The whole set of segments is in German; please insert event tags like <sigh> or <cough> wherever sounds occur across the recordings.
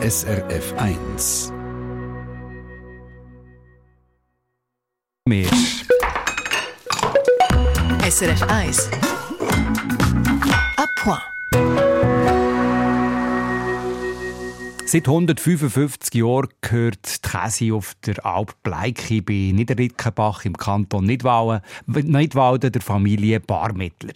SRF 1. Mehr. SRF 1. À point. Seit 155 Jahren gehört die Käse auf der Alp Bleiki bei Niederrickenbach im Kanton Nidwalden, Nidwalden der Familie Barmittler.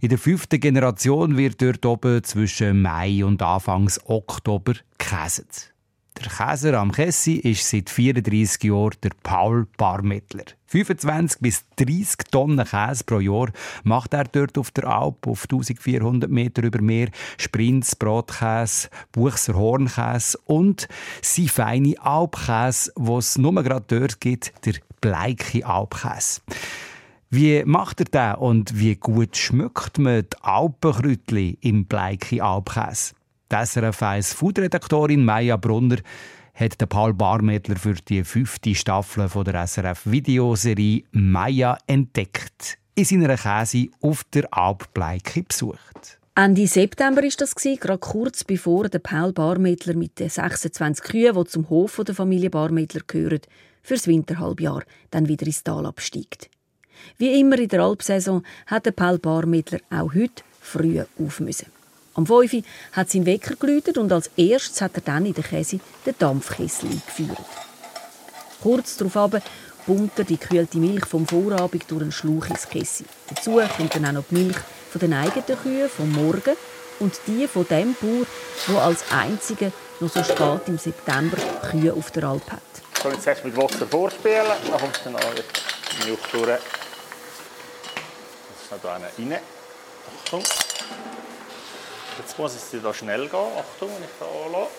In der fünften Generation wird dort oben zwischen Mai und Anfangs Oktober gekäset. Der Käser am Kessi ist seit 34 Jahren der Paul Barmittler. 25 bis 30 Tonnen Käse pro Jahr macht er dort auf der Alp auf 1400 Meter über Meer. Sprints, Brotkäse, Buchser Hornkäse und sein feine Alpkäse, was nur gerade dort gibt, der bleike Alpkäse. Wie macht er das und wie gut schmeckt man die Alpenkräutchen im bleiki Alpkäse? Die SRF 1 Foodredaktorin Maya Brunner hat den Paul Barmettler für die fünfte Staffel von der SRF Videoserie Maya entdeckt. In seiner Käse auf der Alp Bleike besucht. Ende September ist das gerade kurz bevor der Paul Barmettler mit den 26 Kühen, die zum Hof der Familie Barmettler gehören, fürs Winterhalbjahr dann wieder ins Tal absteigt. Wie immer in der Alpsaison hat der Paul Barmettler auch heute früh auf müssen. Am 5 hat sein Wecker geläutet und als erstes hat er dann in der Käse den Dampfkessel eingeführt. Kurz darauf pumpt er die gekühlte Milch vom Vorabend durch einen Schlauch ins Kessel. Dazu kommt dann auch noch die Milch von den eigenen Kühen vom Morgen und die von dem Bauer, der als einziger noch so spät im September Kühe auf der Alp hat. Ich kann jetzt erst mit Wasser vorspielen, dann kommt dann auch die Milch durch. Das ist noch da rein. Achtung. Jetzt muss es hier schnell gehen. Achtung, wenn ich da anlasse.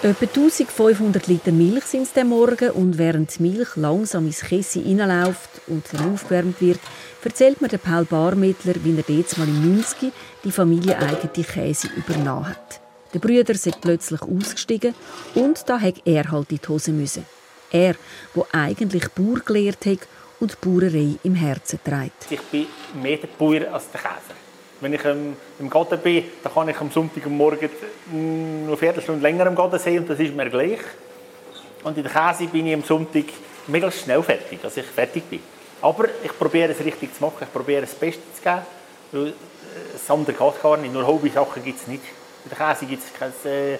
Etwa 1500 Liter Milch sind es Morgen und während die Milch langsam ins Kessel hineinläuft und dann aufgewärmt wird, erzählt mir der Paul Barmittler, wie er jetzt mal im 90 die familieneigene Käse übernommen hat. Der Brüder ist plötzlich ausgestiegen und da hat er halt in die Hose müssen. Er, wo eigentlich Bauer gelehrt hat und die Bauerei im Herzen trägt. Ich bin mehr der Bauer als der Käser. Wenn ich ähm, im Garten bin, dann kann ich am Sonntagmorgen mm, eine Viertelstunde länger im Garten sein und das ist mir gleich. Und in der Käse bin ich am Sonntag möglichst schnell fertig, dass ich fertig bin. Aber ich probiere es richtig zu machen, ich probiere das Beste zu geben, weil äh, das andere geht gar nicht. Nur Hobby-Sachen gibt es nicht. In der Käse gibt es kein, äh,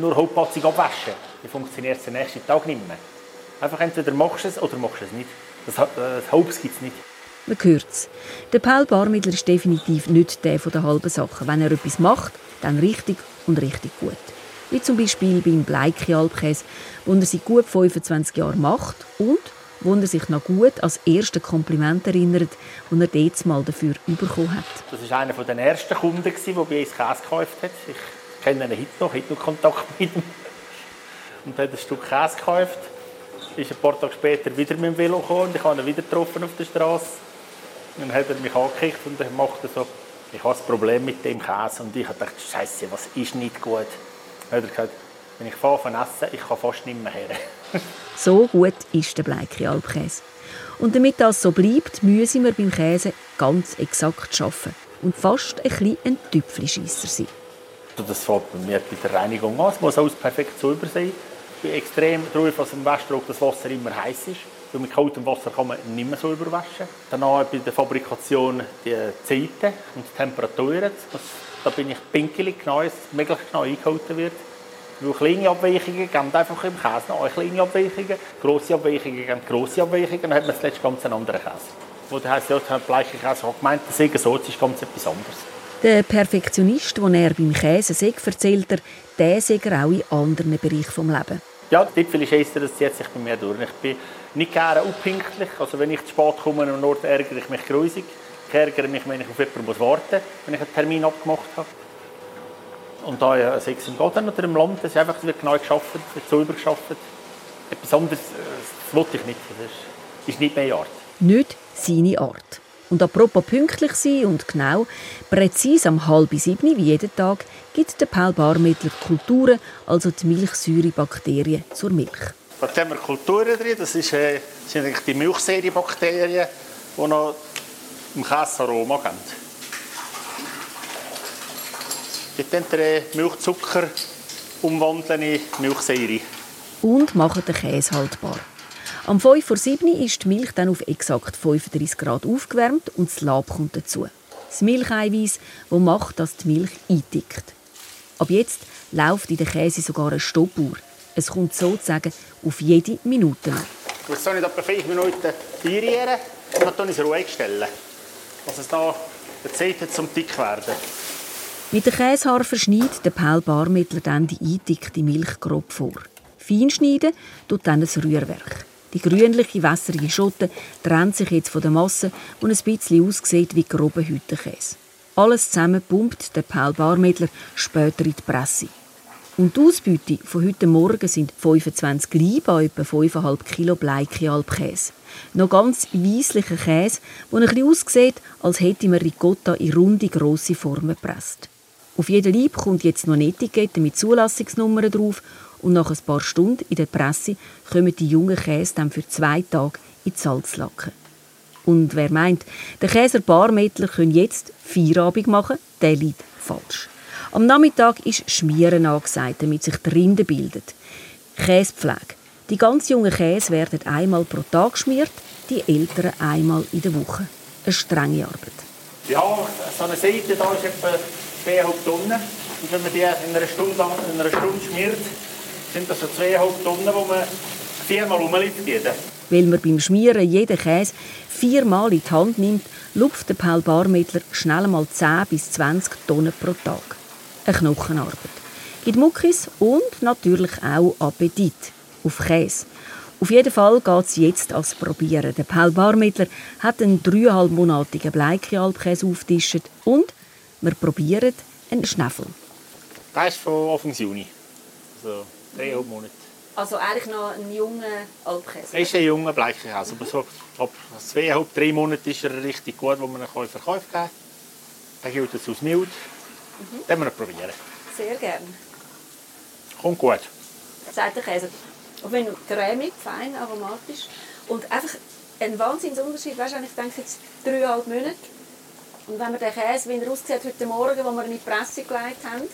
nur halbpatzig abwaschen. Die funktioniert den nächsten Tag nicht mehr. Einfach entweder machst du es oder machst du es nicht. Das, das Hopes gibt es nicht. Man hört es. Der Paul Barmittler ist definitiv nicht der von der halben Sache. Wenn er etwas macht, dann richtig und richtig gut. Wie zum Beispiel beim Bleiki Alpkäse, wo er seit gut 25 Jahren macht und wo er sich noch gut als erste Kompliment erinnert, das er dort mal dafür bekommen hat. Das war einer der ersten Kunden, der bei uns Käse gekauft hat. Ich kenne ihn heute noch, heute noch Kontakt mit ihm. Und hat ein Stück Käse gekauft ist ein paar Tage später wieder mit dem Velo gekommen und ich habe ihn wieder getroffen auf der Straße. Dann hat er mich angekickt und er machte so, ich habe ein Problem mit dem Käse. Und ich habe gedacht, Scheiße, was ist nicht gut? Dann hat er gesagt, wenn ich fahre von essen, ich kann fast nicht mehr her. <laughs> so gut ist der Bleike Alpkäse. Und damit das so bleibt, müssen wir beim Käse ganz exakt arbeiten und fast ein bisschen ein Tüpfelscheisser sein. Das fängt bei mir bei der Reinigung an. Es muss alles perfekt sauber sein bin extrem drauf, dass im Waschdruck das Wasser immer heiß ist. Weil mit kaltem Wasser kann man nicht mehr so überwaschen. Danach bei der Fabrikation die Zeiten und die Temperaturen. Da bin ich pinkelig genau, dass es möglichst genau eingehalten wird. Weil kleine Abweichungen geben einfach im Käse noch kleine Abweichungen. Grosse Abweichungen geben grosse Abweichungen. Dann hat man zuletzt ganz einen anderen Käse. Wo der heisst, ja, der bleiche Käse hat gemeint, der Segen ist ganz etwas anderes. Der Perfektionist, den er beim Käse sagt, erzählt er, der sei er auch in anderen Bereichen des Lebens. Ja, dort vielleicht heisst das zieht sich bei mir durch. Ich bin nicht gerne unpünktlich. Also wenn ich zu spät komme an Ort, ärgere ich mich grusig. Ich ärgere mich, wenn ich auf jemanden muss warten muss, wenn ich einen Termin abgemacht habe. Und da ja, sei es im Garten oder im Land, das ist einfach wird genau geschafft, wird sauber geschafft. Etwas anderes das wollte ich nicht. Das ist nicht meine Art. Nicht seine Art. Und apropos pünktlich sein und genau, präzise am halb sieben wie jeden Tag, gibt der Paul Barmittler Kulturen, also die Milchsäurebakterien, zur Milch. Was haben wir Kulturen drin? Das, ist, äh, sind die Milchsäurebakterien, die noch im Käse Aroma geben. dann den Milchzucker umwandeln in Milchsäure. Und machen den Käse haltbar. Am 5 vor 7 ist die Milch dann auf exakt 35 Grad aufgewärmt und das Lab kommt dazu. Das Milcheiweiß, das macht, dass die Milch eintickt. Ab jetzt läuft in der Käse sogar eine Stoppuhr. Es kommt sozusagen auf jede Minute. Ich muss es nicht etwa 5 Minuten einrühren und dann es ruhig stellen. Dass es da die Zeit hat, zum dick werden. Mit dem Käsehaar verschneidet der Paul Barmittler dann die eindickte Milch grob vor. Fein schneiden tut dann das Rührwerk. Die grünliche, wässrige Schotte trennt sich jetzt von der Masse und ein bisschen aussieht wie grober Hüttenkäse. Alles zusammen pumpt der Paul Barmittler später in die Presse. Und die Ausbeute von heute Morgen sind 25 Laiben an etwa 5,5 Kilo Bleike Alpkäse. Noch ganz weisslicher Käse, der ein bisschen aussieht, als hätte man Ricotta in runde, grosse Formen gepresst. Auf jeden Leib kommt jetzt noch eine Etikette mit Zulassungsnummern drauf und nach ein paar Stunden in der Presse kommen die jungen Käse dann für zwei Tage in die Salzlacke. Und wer meint, der Käser Barmettler können jetzt Feierabend machen, der liegt falsch. Am Nachmittag ist Schmieren angesagt, damit sich die Rinde bildet. Käsepflege. Die ganz jungen Käse werden einmal pro Tag geschmiert, die älteren einmal in der Woche. Eine strenge Arbeit. Ja, so eine Seite da ist etwa 2,5 Tonnen. Und wenn man die in einer Stunde, in einer Stunde schmiert, sind das so 2,5 Tonnen, die man viermal rumlegt. Weil man beim Schmieren jeden Käse viermal in die Hand nimmt, lupft der Paul Barmittler schnell einmal 10 bis 20 Tonnen pro Tag. Eine Knochenarbeit. Gibt Muckis und natürlich auch Appetit auf Käse. Auf jeden Fall geht es jetzt als Probieren. Der Paul Barmittler hat einen dreieinhalbmonatigen Bleike-Alpkäse aufgetischt und wir probieren einen Schnäffel. Das ist von Anfang Juni. Also dreieinhalb Monate. Also eigentlich noch ein junger Alpkäse? Das ist ein junger Bleikäse. Aber so ab zweieinhalb, drei Monaten ist er richtig gut, wo man ihn verkaufen kann. Dann gilt es aus mild. Mhm. Den wir probieren. Sehr gerne. Kommt gut. Der Käse. Und wenn cremig, fein, aromatisch und einfach ein Wahnsinnsunterschied. Weißt du, ich denke jetzt dreieinhalb Monate. Und wenn man den Käse, wie er aussieht heute Morgen, wo wir ihn in die Presse gelegt haben,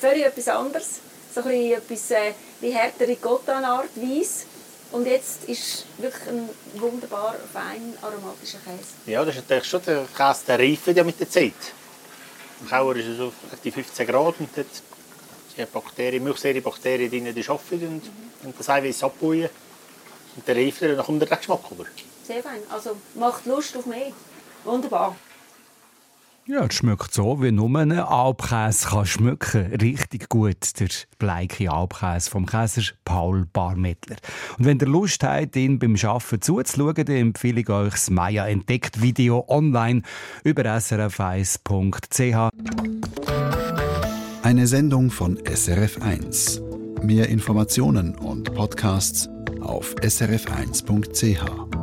völlig etwas anderes. So ein bisschen etwas äh, wie härtere Ricotta-Art, weiss. Und jetzt ist wirklich ein wunderbar fein aromatischer Käse. Ja, das ist natürlich schon der Käse, der reift ja mit der Zeit. Im Kauer ist es so die 15 Grad und dort sind Bakterien, Milchsäurebakterien drin, die arbeiten und, mhm. und das Eiweiß abbauen. Und dann reift und dann kommt der Geschmack über. Sehr fein. Also macht Lust auf mehr. Wunderbar. Ja, es schmeckt so, wie nur ein Alpkäse kann schmecken. Richtig gut, der bleike Alpkäse vom Käser Paul Barmettler. Und wenn ihr Lust habt, ihn beim Arbeiten zuzuschauen, dann empfehle ich euch das Maya entdeckt Video online über srf1.ch. Eine Sendung von SRF1. Mehr Informationen und Podcasts auf srf1.ch.